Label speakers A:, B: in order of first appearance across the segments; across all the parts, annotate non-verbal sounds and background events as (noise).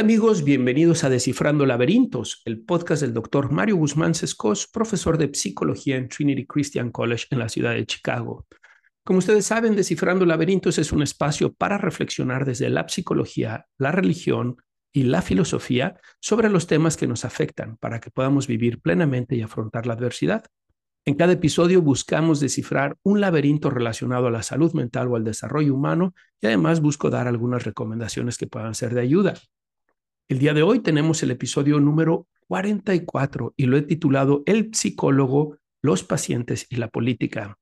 A: tal amigos? Bienvenidos a Descifrando Laberintos, el podcast del doctor Mario Guzmán Sescos, profesor de psicología en Trinity Christian College en la ciudad de Chicago. Como ustedes saben, Descifrando Laberintos es un espacio para reflexionar desde la psicología, la religión y la filosofía sobre los temas que nos afectan para que podamos vivir plenamente y afrontar la adversidad. En cada episodio buscamos descifrar un laberinto relacionado a la salud mental o al desarrollo humano y además busco dar algunas recomendaciones que puedan ser de ayuda. El día de hoy tenemos el episodio número 44 y lo he titulado El psicólogo, los pacientes y la política.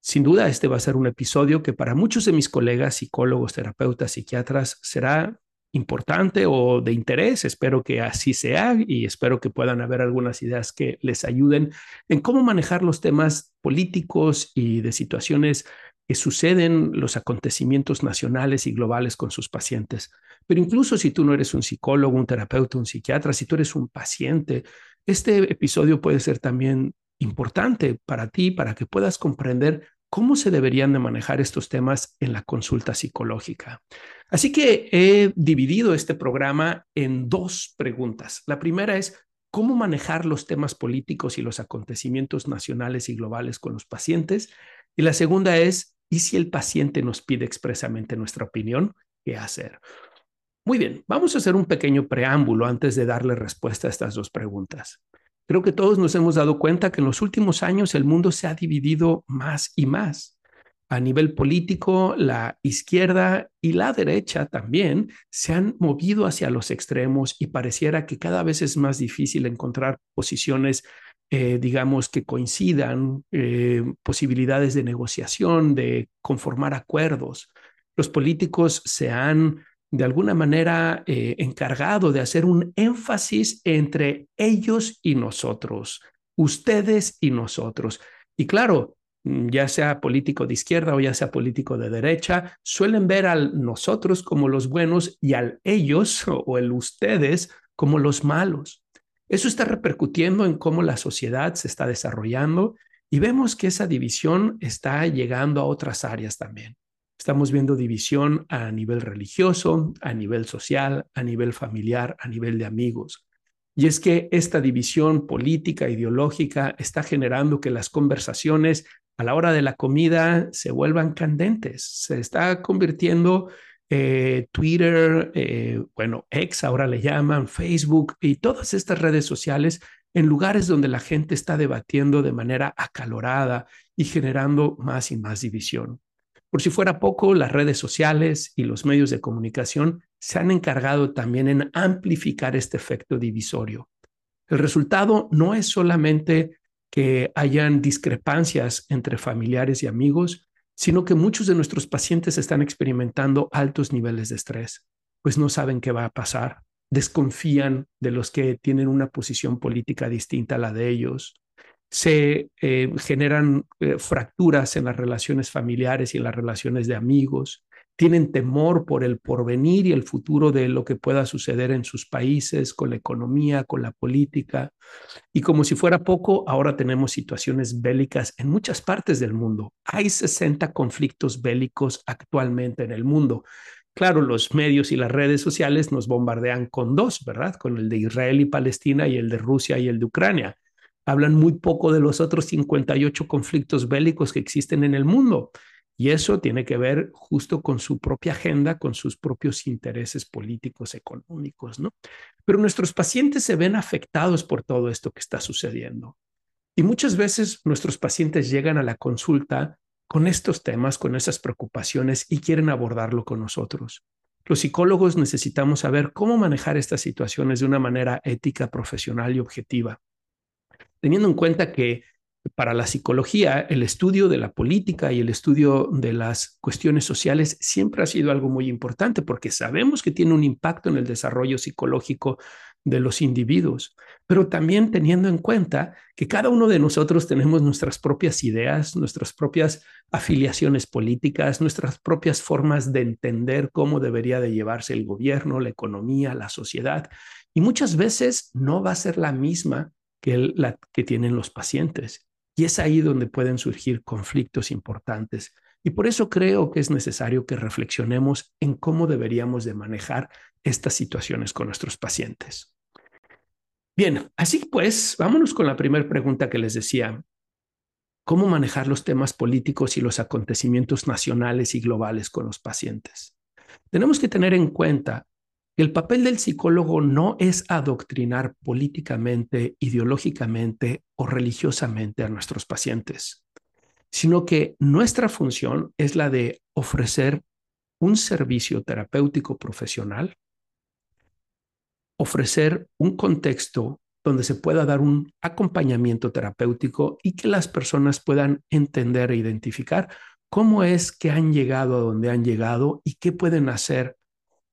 A: Sin duda, este va a ser un episodio que para muchos de mis colegas, psicólogos, terapeutas, psiquiatras, será importante o de interés. Espero que así sea y espero que puedan haber algunas ideas que les ayuden en cómo manejar los temas políticos y de situaciones que suceden, los acontecimientos nacionales y globales con sus pacientes. Pero incluso si tú no eres un psicólogo, un terapeuta, un psiquiatra, si tú eres un paciente, este episodio puede ser también importante para ti, para que puedas comprender cómo se deberían de manejar estos temas en la consulta psicológica. Así que he dividido este programa en dos preguntas. La primera es, ¿cómo manejar los temas políticos y los acontecimientos nacionales y globales con los pacientes? Y la segunda es, ¿y si el paciente nos pide expresamente nuestra opinión? ¿Qué hacer? Muy bien, vamos a hacer un pequeño preámbulo antes de darle respuesta a estas dos preguntas. Creo que todos nos hemos dado cuenta que en los últimos años el mundo se ha dividido más y más. A nivel político, la izquierda y la derecha también se han movido hacia los extremos y pareciera que cada vez es más difícil encontrar posiciones, eh, digamos, que coincidan, eh, posibilidades de negociación, de conformar acuerdos. Los políticos se han de alguna manera eh, encargado de hacer un énfasis entre ellos y nosotros, ustedes y nosotros. Y claro, mm, ya sea político de izquierda o ya sea político de derecha, suelen ver al nosotros como los buenos y al ellos (laughs) o el ustedes como los malos. Eso está repercutiendo en cómo la sociedad se está desarrollando y vemos que esa división está llegando a otras áreas también. Estamos viendo división a nivel religioso, a nivel social, a nivel familiar, a nivel de amigos. Y es que esta división política, ideológica, está generando que las conversaciones a la hora de la comida se vuelvan candentes. Se está convirtiendo eh, Twitter, eh, bueno, ex ahora le llaman, Facebook y todas estas redes sociales en lugares donde la gente está debatiendo de manera acalorada y generando más y más división. Por si fuera poco, las redes sociales y los medios de comunicación se han encargado también en amplificar este efecto divisorio. El resultado no es solamente que hayan discrepancias entre familiares y amigos, sino que muchos de nuestros pacientes están experimentando altos niveles de estrés, pues no saben qué va a pasar, desconfían de los que tienen una posición política distinta a la de ellos, se eh, generan eh, fracturas en las relaciones familiares y en las relaciones de amigos, tienen temor por el porvenir y el futuro de lo que pueda suceder en sus países, con la economía, con la política. Y como si fuera poco, ahora tenemos situaciones bélicas en muchas partes del mundo. Hay 60 conflictos bélicos actualmente en el mundo. Claro, los medios y las redes sociales nos bombardean con dos, ¿verdad? Con el de Israel y Palestina y el de Rusia y el de Ucrania hablan muy poco de los otros 58 conflictos bélicos que existen en el mundo. Y eso tiene que ver justo con su propia agenda, con sus propios intereses políticos, económicos, ¿no? Pero nuestros pacientes se ven afectados por todo esto que está sucediendo. Y muchas veces nuestros pacientes llegan a la consulta con estos temas, con esas preocupaciones y quieren abordarlo con nosotros. Los psicólogos necesitamos saber cómo manejar estas situaciones de una manera ética, profesional y objetiva teniendo en cuenta que para la psicología el estudio de la política y el estudio de las cuestiones sociales siempre ha sido algo muy importante porque sabemos que tiene un impacto en el desarrollo psicológico de los individuos, pero también teniendo en cuenta que cada uno de nosotros tenemos nuestras propias ideas, nuestras propias afiliaciones políticas, nuestras propias formas de entender cómo debería de llevarse el gobierno, la economía, la sociedad, y muchas veces no va a ser la misma que, la, que tienen los pacientes. Y es ahí donde pueden surgir conflictos importantes Y por eso creo que es necesario que reflexionemos en cómo deberíamos de manejar estas situaciones con nuestros pacientes. Bien, así pues, vámonos con la primera pregunta que les decía. ¿Cómo manejar los temas políticos y los acontecimientos nacionales y globales con los pacientes? Tenemos que tener en cuenta el papel del psicólogo no es adoctrinar políticamente, ideológicamente o religiosamente a nuestros pacientes, sino que nuestra función es la de ofrecer un servicio terapéutico profesional, ofrecer un contexto donde se pueda dar un acompañamiento terapéutico y que las personas puedan entender e identificar cómo es que han llegado a donde han llegado y qué pueden hacer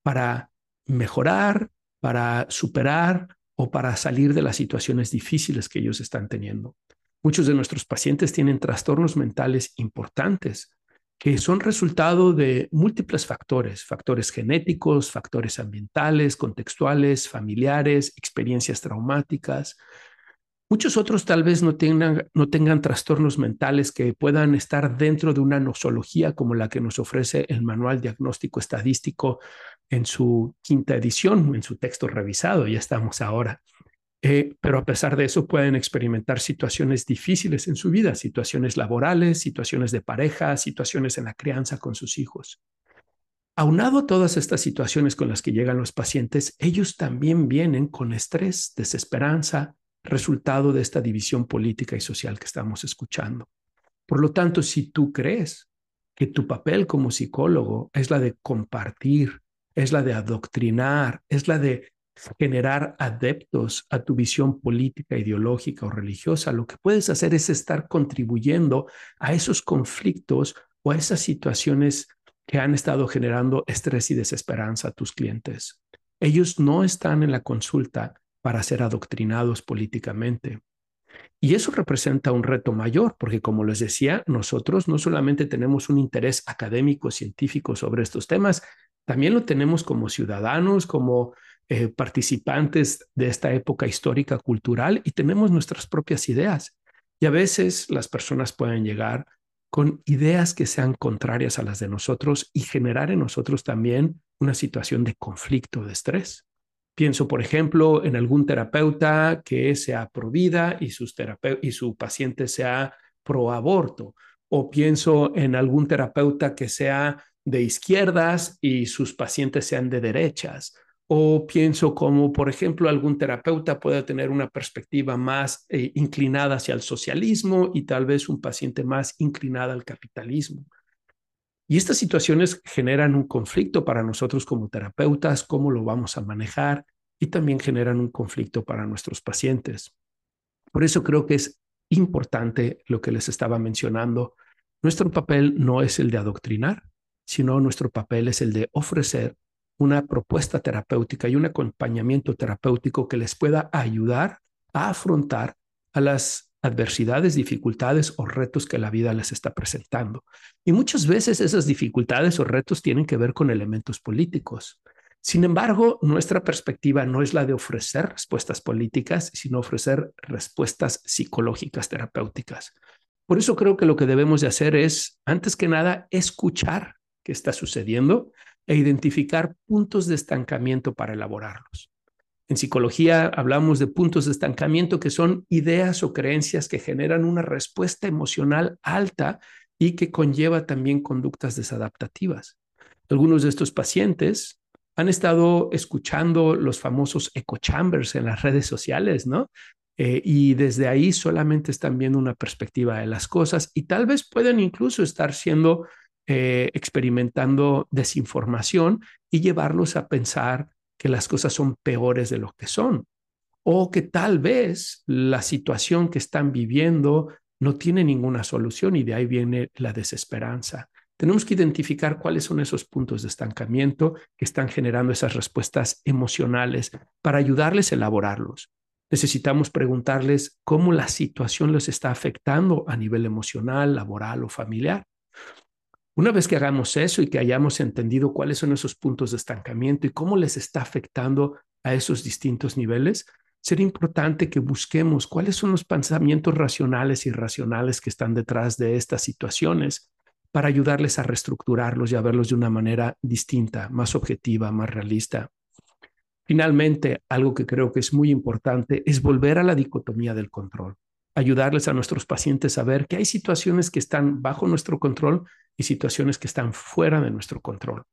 A: para mejorar, para superar o para salir de las situaciones difíciles que ellos están teniendo. Muchos de nuestros pacientes tienen trastornos mentales importantes que son resultado de múltiples factores, factores genéticos, factores ambientales, contextuales, familiares, experiencias traumáticas. Muchos otros tal vez no tengan, no tengan trastornos mentales que puedan estar dentro de una nosología como la que nos ofrece el Manual Diagnóstico Estadístico en su quinta edición, en su texto revisado, ya estamos ahora. Eh, pero a pesar de eso pueden experimentar situaciones difíciles en su vida, situaciones laborales, situaciones de pareja, situaciones en la crianza con sus hijos. Aunado a todas estas situaciones con las que llegan los pacientes, ellos también vienen con estrés, desesperanza, resultado de esta división política y social que estamos escuchando. Por lo tanto, si tú crees que tu papel como psicólogo es la de compartir, es la de adoctrinar, es la de generar adeptos a tu visión política, ideológica o religiosa, lo que puedes hacer es estar contribuyendo a esos conflictos o a esas situaciones que han estado generando estrés y desesperanza a tus clientes. Ellos no están en la consulta para ser adoctrinados políticamente. Y eso representa un reto mayor, porque como les decía, nosotros no solamente tenemos un interés académico, científico sobre estos temas, también lo tenemos como ciudadanos, como eh, participantes de esta época histórica cultural y tenemos nuestras propias ideas. Y a veces las personas pueden llegar con ideas que sean contrarias a las de nosotros y generar en nosotros también una situación de conflicto, de estrés. Pienso, por ejemplo, en algún terapeuta que sea pro vida y, sus y su paciente sea pro aborto. O pienso en algún terapeuta que sea de izquierdas y sus pacientes sean de derechas o pienso como, por ejemplo, algún terapeuta puede tener una perspectiva más eh, inclinada hacia el socialismo y tal vez un paciente más inclinada al capitalismo. Y estas situaciones generan un conflicto para nosotros como terapeutas, cómo lo vamos a manejar, y también generan un conflicto para nuestros pacientes. Por eso creo que es importante lo que les estaba mencionando. Nuestro papel no es el de adoctrinar, sino nuestro papel es el de ofrecer una propuesta terapéutica y un acompañamiento terapéutico que les pueda ayudar a afrontar a las adversidades, dificultades o retos que la vida les está presentando. Y muchas veces esas dificultades o retos tienen que ver con elementos políticos. Sin embargo, nuestra perspectiva no es la de ofrecer respuestas políticas, sino ofrecer respuestas psicológicas terapéuticas. Por eso creo que lo que debemos de hacer es, antes que nada, escuchar qué está sucediendo e identificar puntos de estancamiento para elaborarlos. En psicología hablamos de puntos de estancamiento que son ideas o creencias que generan una respuesta emocional alta y que conlleva también conductas desadaptativas. Algunos de estos pacientes han estado escuchando los famosos echo chambers en las redes sociales, ¿no? Eh, y desde ahí solamente están viendo una perspectiva de las cosas y tal vez pueden incluso estar siendo eh, experimentando desinformación y llevarlos a pensar que las cosas son peores de lo que son o que tal vez la situación que están viviendo no tiene ninguna solución y de ahí viene la desesperanza. Tenemos que identificar cuáles son esos puntos de estancamiento que están generando esas respuestas emocionales para ayudarles a elaborarlos. Necesitamos preguntarles cómo la situación les está afectando a nivel emocional, laboral o familiar. Una vez que hagamos eso y que hayamos entendido cuáles son esos puntos de estancamiento y cómo les está afectando a esos distintos niveles, sería importante que busquemos cuáles son los pensamientos racionales y irracionales que están detrás de estas situaciones para ayudarles a reestructurarlos y a verlos de una manera distinta, más objetiva, más realista. Finalmente, algo que creo que es muy importante es volver a la dicotomía del control, ayudarles a nuestros pacientes a ver que hay situaciones que están bajo nuestro control y situaciones que están fuera de nuestro control.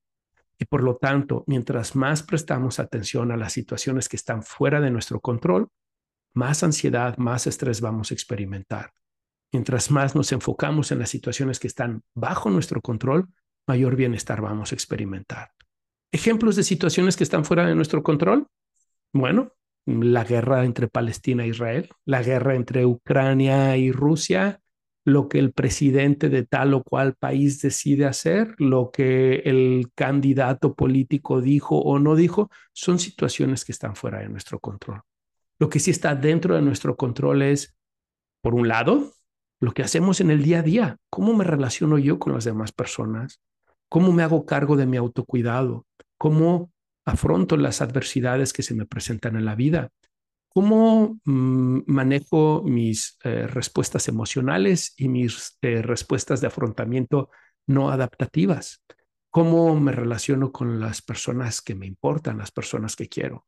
A: Y por lo tanto, mientras más prestamos atención a las situaciones que están fuera de nuestro control, más ansiedad, más estrés vamos a experimentar. Mientras más nos enfocamos en las situaciones que están bajo nuestro control, mayor bienestar vamos a experimentar. Ejemplos de situaciones que están fuera de nuestro control. Bueno, la guerra entre Palestina e Israel, la guerra entre Ucrania y Rusia, lo que el presidente de tal o cual país decide hacer, lo que el candidato político dijo o no dijo, son situaciones que están fuera de nuestro control. Lo que sí está dentro de nuestro control es, por un lado, lo que hacemos en el día a día, cómo me relaciono yo con las demás personas, cómo me hago cargo de mi autocuidado, cómo afronto las adversidades que se me presentan en la vida, cómo mm, manejo mis eh, respuestas emocionales y mis eh, respuestas de afrontamiento no adaptativas, cómo me relaciono con las personas que me importan, las personas que quiero.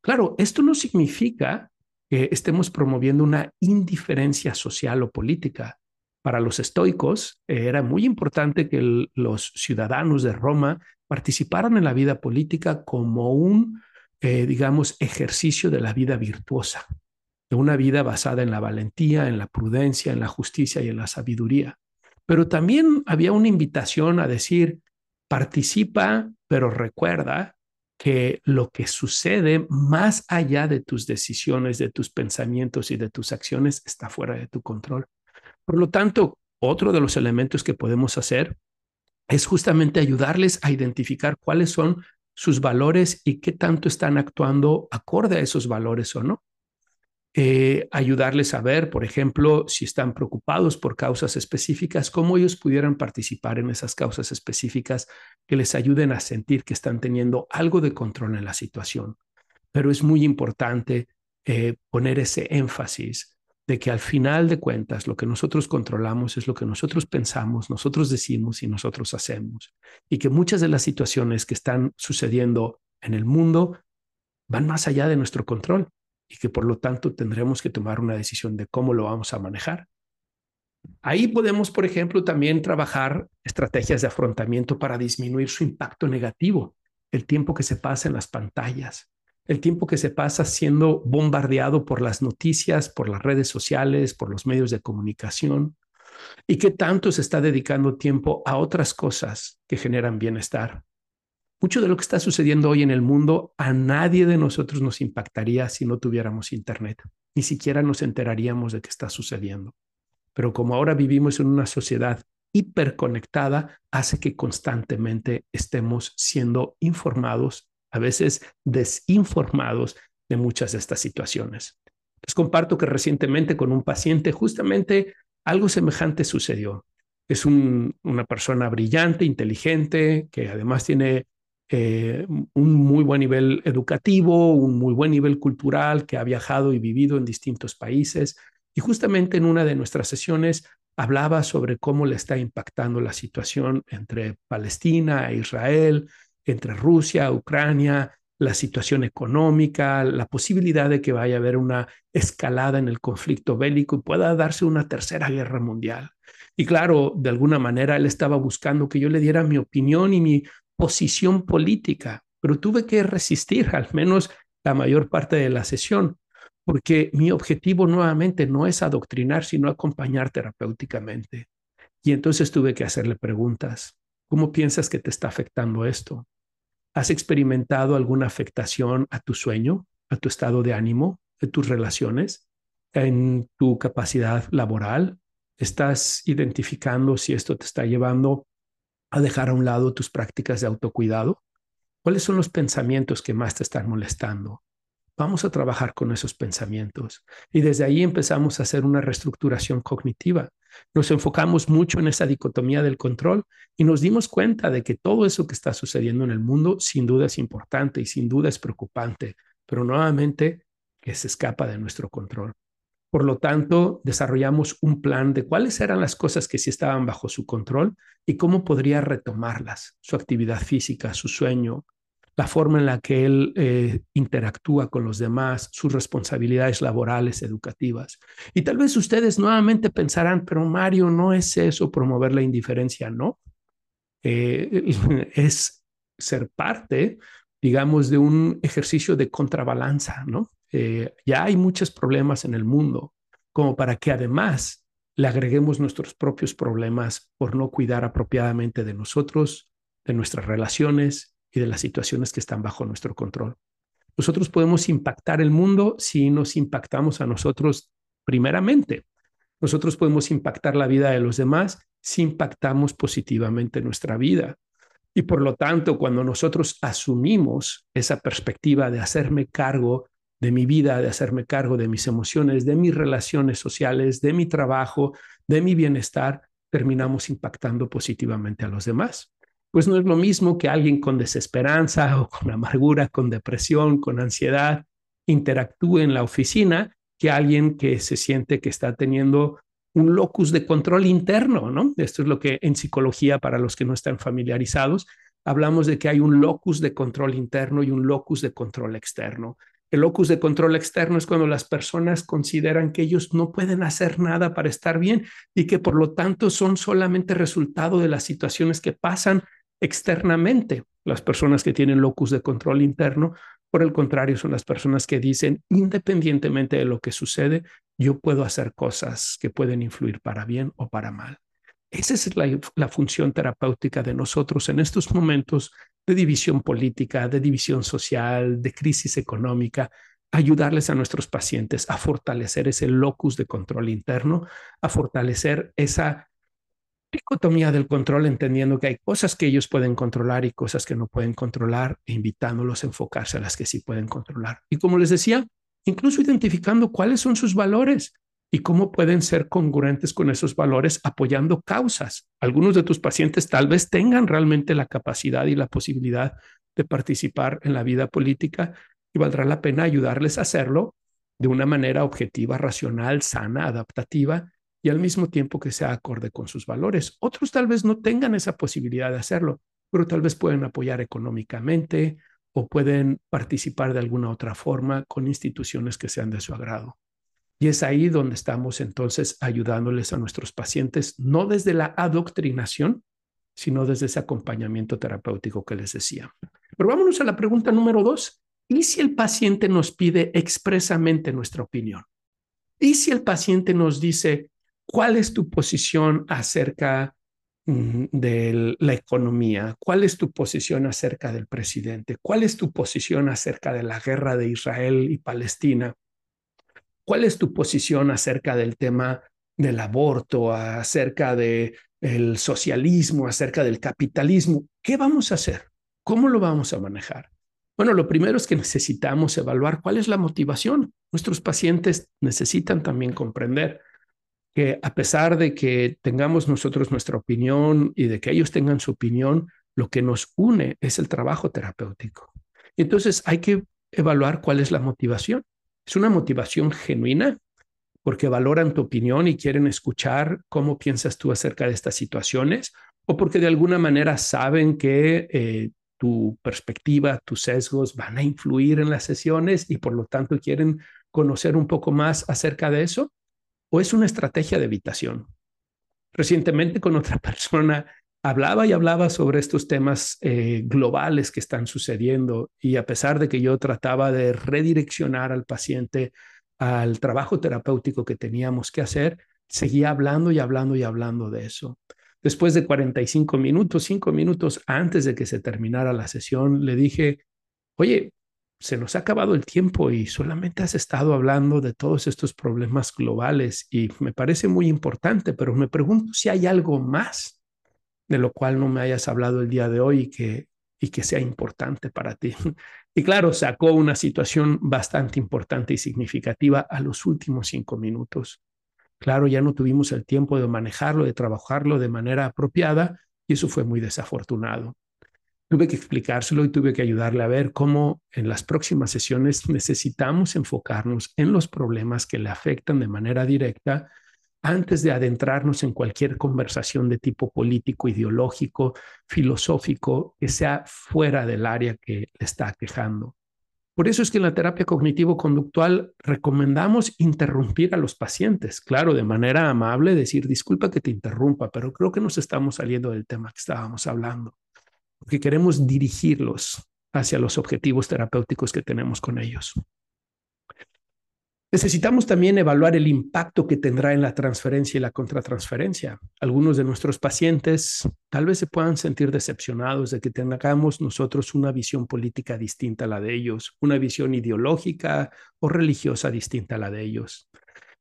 A: Claro, esto no significa que estemos promoviendo una indiferencia social o política. Para los estoicos eh, era muy importante que los ciudadanos de Roma participaran en la vida política como un, eh, digamos, ejercicio de la vida virtuosa, de una vida basada en la valentía, en la prudencia, en la justicia y en la sabiduría. Pero también había una invitación a decir, participa, pero recuerda que lo que sucede más allá de tus decisiones, de tus pensamientos y de tus acciones está fuera de tu control. Por lo tanto, otro de los elementos que podemos hacer es justamente ayudarles a identificar cuáles son sus valores y qué tanto están actuando acorde a esos valores o no. Eh, ayudarles a ver, por ejemplo, si están preocupados por causas específicas, cómo ellos pudieran participar en esas causas específicas que les ayuden a sentir que están teniendo algo de control en la situación. Pero es muy importante eh, poner ese énfasis de que al final de cuentas lo que nosotros controlamos es lo que nosotros pensamos, nosotros decimos y nosotros hacemos. Y que muchas de las situaciones que están sucediendo en el mundo van más allá de nuestro control y que por lo tanto tendremos que tomar una decisión de cómo lo vamos a manejar. Ahí podemos, por ejemplo, también trabajar estrategias de afrontamiento para disminuir su impacto negativo, el tiempo que se pasa en las pantallas, el tiempo que se pasa siendo bombardeado por las noticias, por las redes sociales, por los medios de comunicación, y qué tanto se está dedicando tiempo a otras cosas que generan bienestar, mucho de lo que está sucediendo hoy en el mundo a nadie de nosotros nos impactaría si no tuviéramos Internet. Ni siquiera nos enteraríamos de qué está sucediendo. Pero como ahora vivimos en una sociedad hiperconectada, hace que constantemente estemos siendo informados, a veces desinformados de muchas de estas situaciones. Les comparto que recientemente con un paciente justamente algo semejante sucedió. Es una persona brillante, inteligente, que además tiene eh, un muy buen nivel educativo, un muy buen nivel cultural, que ha viajado y vivido en distintos países. Y justamente en una de nuestras sesiones hablaba sobre cómo le está impactando la situación entre Palestina e Israel, entre Rusia, Ucrania, la situación económica, la posibilidad de que vaya a haber una escalada en el conflicto bélico y pueda darse una tercera guerra mundial. Y claro, de alguna manera él estaba buscando que yo le diera mi opinión y mi posición política, pero tuve que resistir al menos la mayor parte de la sesión, porque mi objetivo nuevamente no es adoctrinar, sino acompañar terapéuticamente. Y entonces tuve que hacerle preguntas. ¿Cómo piensas que te está afectando esto? ¿Has experimentado alguna afectación a tu sueño, a tu estado de ánimo, a tus relaciones, en tu capacidad laboral? ¿Estás identificando si esto te está llevando a dejar a un lado tus prácticas de autocuidado? ¿Cuáles son los pensamientos que más te están molestando? Vamos a trabajar con esos pensamientos. Y desde ahí empezamos a hacer una reestructuración cognitiva. Nos enfocamos mucho en esa dicotomía del control y nos dimos cuenta de que todo eso que está sucediendo en el mundo sin duda es importante y sin duda es preocupante, pero nuevamente que se escapa de nuestro control. Por lo tanto, desarrollamos un plan de cuáles eran las cosas que sí estaban bajo su control y cómo podría retomarlas, su actividad física, su sueño, la forma en la que él eh, interactúa con los demás, sus responsabilidades laborales, educativas. Y tal vez ustedes nuevamente pensarán, pero Mario, no es eso promover la indiferencia, no. Eh, (laughs) es ser parte, digamos, de un ejercicio de contrabalanza, ¿no? Eh, ya hay muchos problemas en el mundo, como para que además le agreguemos nuestros propios problemas por no cuidar apropiadamente de nosotros, de nuestras relaciones y de las situaciones que están bajo nuestro control. Nosotros podemos impactar el mundo si nos impactamos a nosotros primeramente. Nosotros podemos impactar la vida de los demás si impactamos positivamente nuestra vida. Y por lo tanto, cuando nosotros asumimos esa perspectiva de hacerme cargo de mi vida, de hacerme cargo de mis emociones, de mis relaciones sociales, de mi trabajo, de mi bienestar, terminamos impactando positivamente a los demás pues no es lo mismo que alguien con desesperanza o con amargura, con depresión, con ansiedad, interactúe en la oficina que alguien que se siente que está teniendo un locus de control interno, ¿no? Esto es lo que en psicología, para los que no están familiarizados, hablamos de que hay un locus de control interno y un locus de control externo. El locus de control externo es cuando las personas consideran que ellos no pueden hacer nada para estar bien y que por lo tanto son solamente resultado de las situaciones que pasan externamente. Las personas que tienen locus de control interno, por el contrario, son las personas que dicen, independientemente de lo que sucede, yo puedo hacer cosas que pueden influir para bien o para mal. Esa es la, función terapéutica de nosotros en estos momentos de división política, de división social, de crisis económica, ayudarles a nuestros pacientes a fortalecer ese locus de control interno, a fortalecer esa dicotomía del control, entendiendo que hay cosas que ellos pueden controlar y cosas que no pueden controlar, e invitándolos a enfocarse a las que sí pueden controlar. Y como les decía, incluso identificando cuáles son sus valores y cómo pueden ser congruentes con esos valores apoyando causas. Algunos de tus pacientes tal vez tengan realmente la capacidad y la posibilidad de participar en la vida política y valdrá la pena ayudarles a hacerlo de una manera objetiva, racional, sana, adaptativa y al mismo tiempo que sea acorde con sus valores. Otros tal vez no tengan esa posibilidad de hacerlo, pero tal vez pueden apoyar económicamente o pueden participar de alguna otra forma con instituciones que sean de su agrado. Y es ahí donde estamos entonces ayudándoles a nuestros pacientes, no desde la adoctrinación, sino desde ese acompañamiento terapéutico que les decía. Pero vámonos a la pregunta número dos. ¿Y si el paciente nos pide expresamente nuestra opinión? ¿Y si el paciente nos dice, ¿Cuál es tu posición acerca mm, de la economía? ¿Cuál es tu posición acerca del presidente? ¿Cuál es tu posición acerca de la guerra de Israel y Palestina? ¿Cuál es tu posición acerca del tema del aborto, acerca del el socialismo, acerca del capitalismo? ¿Qué vamos a hacer? ¿Cómo lo vamos a manejar? Bueno, lo primero es que necesitamos evaluar cuál es la motivación. Nuestros pacientes necesitan también comprender que a pesar de que tengamos nosotros nuestra opinión y de que ellos tengan su opinión, lo que nos une es el trabajo terapéutico. Entonces hay que evaluar cuál es la motivación. ¿Es una motivación genuina? Porque valoran tu opinión y quieren escuchar cómo piensas tú acerca de estas situaciones, o porque de alguna manera saben que eh, tu perspectiva, tus sesgos van a influir en las sesiones y por lo tanto quieren conocer un poco más acerca de eso o es una estrategia de evitación. Recientemente con otra (laughs) persona hablaba y hablaba sobre estos temas eh, globales que están sucediendo y a pesar de que yo trataba de redireccionar al paciente al trabajo terapéutico que teníamos que hacer, seguía hablando y hablando y hablando de eso. Después de 45 minutos, cinco minutos antes de que se terminara la sesión, le dije, oye, se nos ha acabado el tiempo y solamente has estado hablando de todos estos problemas globales y me parece muy importante, pero me pregunto si hay algo más de lo cual no me hayas hablado el día de hoy y que, y que sea importante para ti. (laughs) Y claro, sacó una situación bastante importante y significativa a los últimos cinco minutos. Claro, ya no tuvimos el tiempo de manejarlo, de trabajarlo de manera apropiada y eso fue muy desafortunado. Tuve que explicárselo y tuve que ayudarle a ver cómo en las próximas sesiones necesitamos enfocarnos en los problemas que le afectan de manera directa antes de adentrarnos en cualquier conversación de tipo político, ideológico, filosófico, que sea fuera del área que le está quejando. Por eso es que en la terapia cognitivo-conductual recomendamos interrumpir a los pacientes, claro, de manera amable, decir, disculpa que te interrumpa, pero creo que nos estamos saliendo del tema que estábamos hablando, porque queremos dirigirlos hacia los objetivos terapéuticos que tenemos con ellos. Necesitamos también evaluar el impacto que tendrá en la transferencia y la contratransferencia. Algunos de nuestros pacientes tal vez se puedan sentir decepcionados de que tengamos nosotros una visión política distinta a la de ellos, una visión ideológica o religiosa distinta a la de ellos.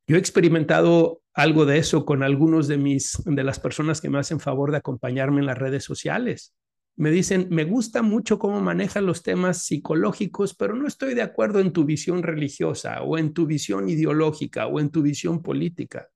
A: Yo he experimentado algo de eso con algunos de mis de las personas que me hacen favor de acompañarme en las redes sociales me dicen, me gusta mucho cómo manejan los temas psicológicos, pero no estoy de acuerdo en tu visión religiosa o en tu visión ideológica o en tu visión política.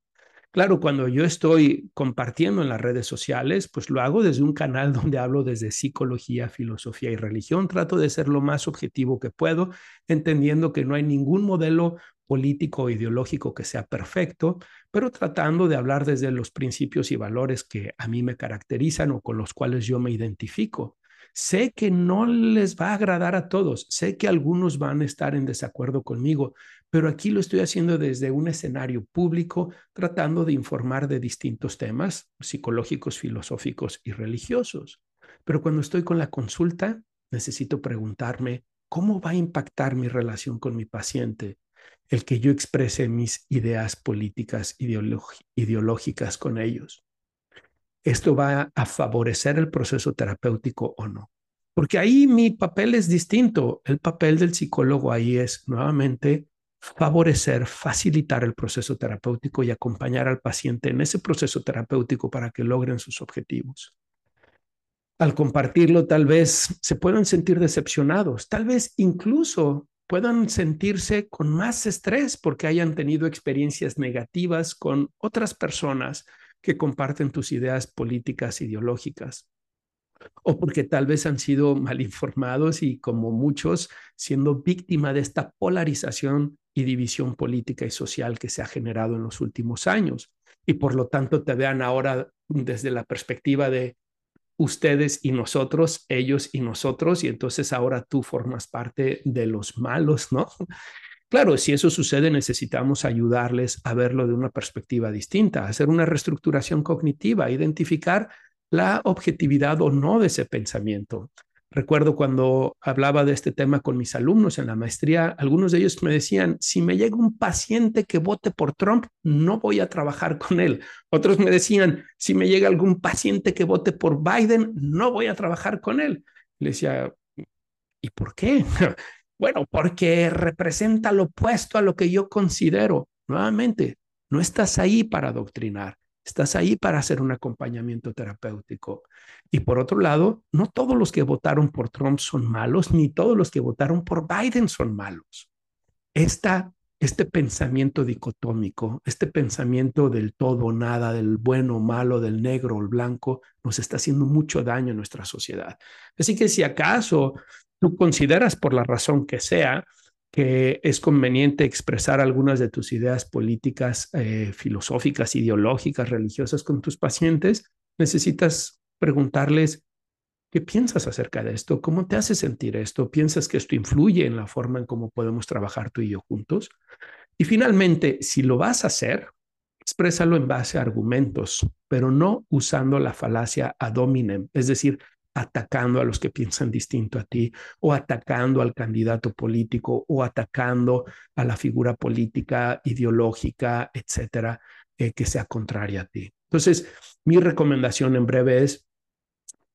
A: Claro, cuando yo estoy compartiendo en las redes sociales, pues lo hago desde un canal (laughs) donde hablo desde psicología, filosofía y religión. Trato de ser lo más objetivo que puedo, entendiendo que no hay ningún modelo político o ideológico que sea perfecto, pero tratando de hablar desde los principios y valores que a mí me caracterizan o con los cuales yo me identifico. Sé que no les va a agradar a todos, sé que algunos van a estar en desacuerdo conmigo, pero aquí lo estoy haciendo desde un escenario público, tratando de informar de distintos temas psicológicos, filosóficos y religiosos. Pero cuando estoy con la consulta, necesito preguntarme, ¿cómo va a impactar mi relación con mi paciente? El que yo exprese mis ideas políticas, ideológicas con ellos. ¿Esto va a favorecer el proceso terapéutico o no? Porque ahí mi papel es distinto. El papel del psicólogo ahí es nuevamente favorecer, facilitar el proceso terapéutico y acompañar al paciente en ese proceso terapéutico para que logren sus objetivos. Al compartirlo, tal vez se puedan sentir decepcionados, tal vez incluso puedan sentirse con más estrés porque hayan tenido experiencias negativas con otras personas que comparten tus ideas políticas, ideológicas, o porque tal vez han sido mal informados y como muchos siendo víctima de esta polarización y división política y social que se ha generado en los últimos años. Y por lo tanto te vean ahora desde la perspectiva de ustedes y nosotros, ellos y nosotros, y entonces ahora tú formas parte de los malos, ¿no? (laughs) Claro, si eso sucede, necesitamos ayudarles a verlo de una perspectiva distinta, hacer una reestructuración cognitiva, identificar la objetividad o no de ese pensamiento. Recuerdo cuando hablaba de este tema con mis alumnos en la maestría, algunos de ellos me decían, si me llega un paciente que vote por Trump, no voy a trabajar con él. Otros me decían, si me llega algún paciente que vote por Biden, no voy a trabajar con él. Le decía, ¿y por qué? (laughs) bueno, porque representa lo opuesto a lo que yo considero. Nuevamente, no estás ahí para adoctrinar, Estás ahí para hacer un acompañamiento terapéutico. Y por otro lado, no todos los que votaron por Trump son malos, ni todos los que votaron por Biden son malos. Esta, este pensamiento dicotómico, este pensamiento del todo o nada, del bueno o malo, del negro o el blanco, nos está haciendo mucho daño en nuestra sociedad. Así que si acaso tú consideras por la razón que sea que es conveniente expresar algunas de tus ideas políticas, eh, filosóficas, ideológicas, religiosas con tus pacientes, necesitas preguntarles, ¿qué piensas acerca de esto? ¿Cómo te hace sentir esto? ¿Piensas que esto influye en la forma en cómo podemos trabajar tú y yo juntos? Y finalmente, si lo vas a hacer, exprésalo en base a argumentos, pero no usando la falacia ad hominem, es decir, atacando a los que piensan distinto a ti o atacando al candidato político o atacando a la figura política, ideológica, etcétera, eh, que sea contraria a ti. Entonces, mi recomendación en breve es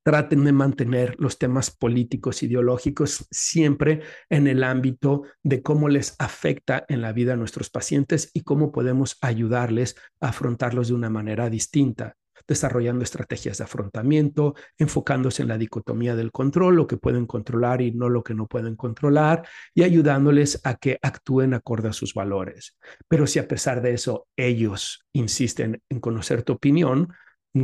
A: traten de mantener los temas políticos, ideológicos siempre en el ámbito de cómo les afecta en la vida a nuestros pacientes y cómo podemos ayudarles a afrontarlos de una manera distinta desarrollando estrategias de afrontamiento, enfocándose en la dicotomía del control, lo que pueden controlar y no lo que no pueden controlar, y ayudándoles a que actúen acorde a sus valores. Pero si a pesar de eso ellos insisten en conocer tu opinión,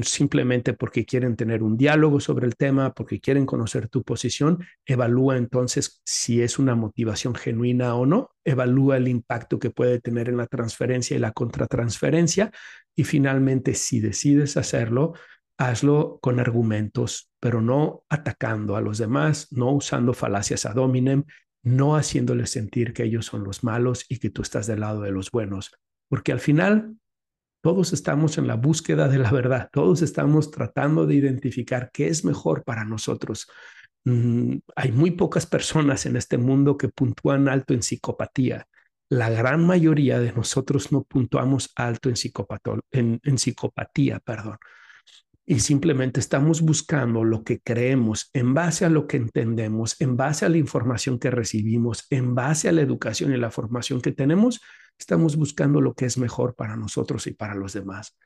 A: simplemente porque quieren tener un diálogo sobre el tema, porque quieren conocer tu posición, evalúa entonces si es una motivación genuina o no, evalúa el impacto que puede tener en la transferencia y la contratransferencia y finalmente si decides hacerlo, hazlo con argumentos, pero no atacando a los demás, no usando falacias ad hominem, no haciéndoles sentir que ellos son los malos y que tú estás del lado de los buenos, porque al final todos estamos en la búsqueda de la verdad, todos estamos tratando de identificar qué es mejor para nosotros. Mm, hay muy pocas personas en este mundo que puntúan alto en psicopatía. La gran mayoría de nosotros no puntuamos alto en, en, en psicopatía, perdón. Y simplemente estamos buscando lo que creemos en base a lo que entendemos, en base a la información que recibimos, en base a la educación y la formación que tenemos estamos buscando lo que es mejor para nosotros y para los demás.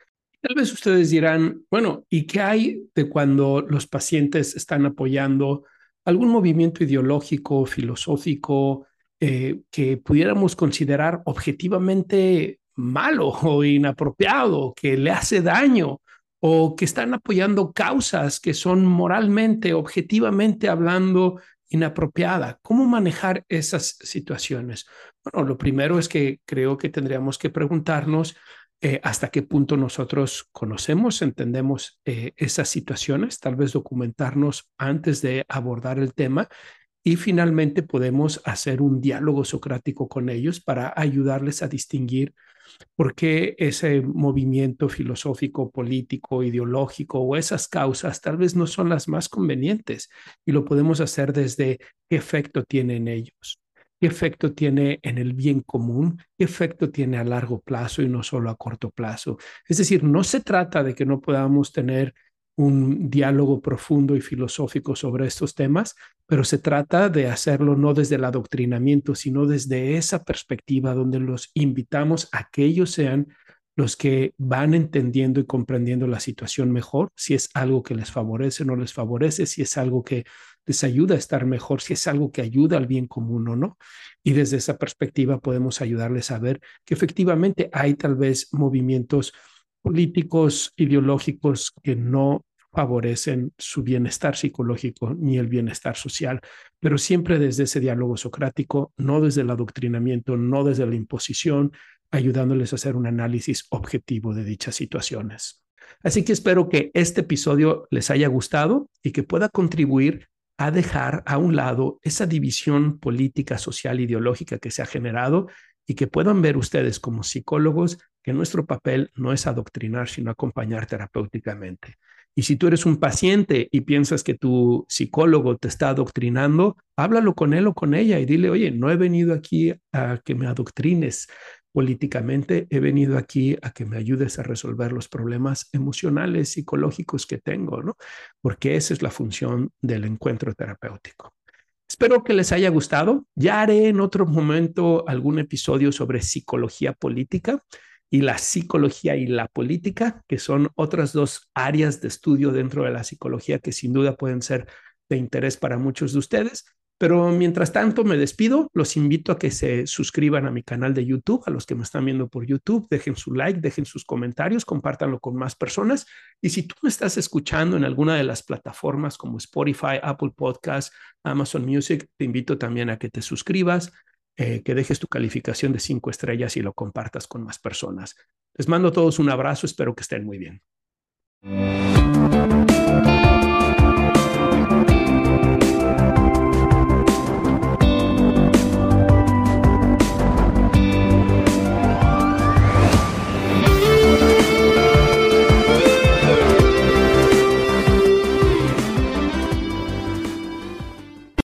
A: Tal vez ustedes dirán, bueno, ¿y qué hay de cuando los pacientes están apoyando algún movimiento ideológico, filosófico, eh, que pudiéramos considerar objetivamente malo o inapropiado, que le hace daño, o que están apoyando causas que son moralmente, objetivamente hablando, inapropiada. ¿Cómo manejar esas situaciones? Bueno, lo primero es que creo que tendríamos que preguntarnos eh, hasta qué punto nosotros conocemos, entendemos eh, esas situaciones, tal vez documentarnos antes de abordar el tema y finalmente podemos hacer un diálogo socrático con ellos para ayudarles a distinguir por qué ese movimiento filosófico, político, ideológico o esas causas tal vez no son las más convenientes y lo podemos hacer desde qué efecto tiene en ellos qué efecto tiene en el bien común, qué efecto tiene a largo plazo y no solo a corto plazo. Es decir, no se trata de que no podamos tener un diálogo profundo y filosófico sobre estos temas, pero se trata de hacerlo no desde el adoctrinamiento, sino desde esa perspectiva donde los invitamos a que ellos sean los que van entendiendo y comprendiendo la situación mejor, si es algo que les favorece o no les favorece, si es algo que les ayuda a estar mejor, si es algo que ayuda al bien común o no. Y desde esa perspectiva podemos ayudarles a ver que efectivamente hay tal vez movimientos políticos, ideológicos que no favorecen su bienestar psicológico ni el bienestar social, pero siempre desde ese diálogo socrático, no desde el adoctrinamiento, no desde la imposición, ayudándoles a hacer un análisis objetivo de dichas situaciones. Así que espero que este episodio les haya gustado y que pueda contribuir a dejar a un lado esa división política, social, ideológica que se ha generado y que puedan ver ustedes como psicólogos que nuestro papel no es adoctrinar, sino acompañar terapéuticamente. Y si tú eres un paciente y piensas que tu psicólogo te está adoctrinando, háblalo con él o con ella y dile, oye, no he venido aquí a que me adoctrines, políticamente, he venido aquí a que me ayudes a resolver los problemas emocionales, psicológicos que tengo, ¿no? Porque esa es la función del encuentro terapéutico. Espero que les haya gustado. Ya haré en otro momento algún episodio sobre psicología política y la psicología y la política, que son otras dos áreas de estudio dentro de la psicología que sin duda pueden ser de interés para muchos de ustedes. Pero mientras tanto me despido, los invito a que se suscriban a mi canal de YouTube, a los que me están viendo por YouTube, dejen su like, dejen sus comentarios, compártanlo con más personas. Y si tú me estás escuchando en alguna de las plataformas como Spotify, Apple Podcasts, Amazon Music, te invito también a que te suscribas, eh, que dejes tu calificación de cinco estrellas y lo compartas con más personas. Les mando a todos un abrazo, espero que estén muy bien.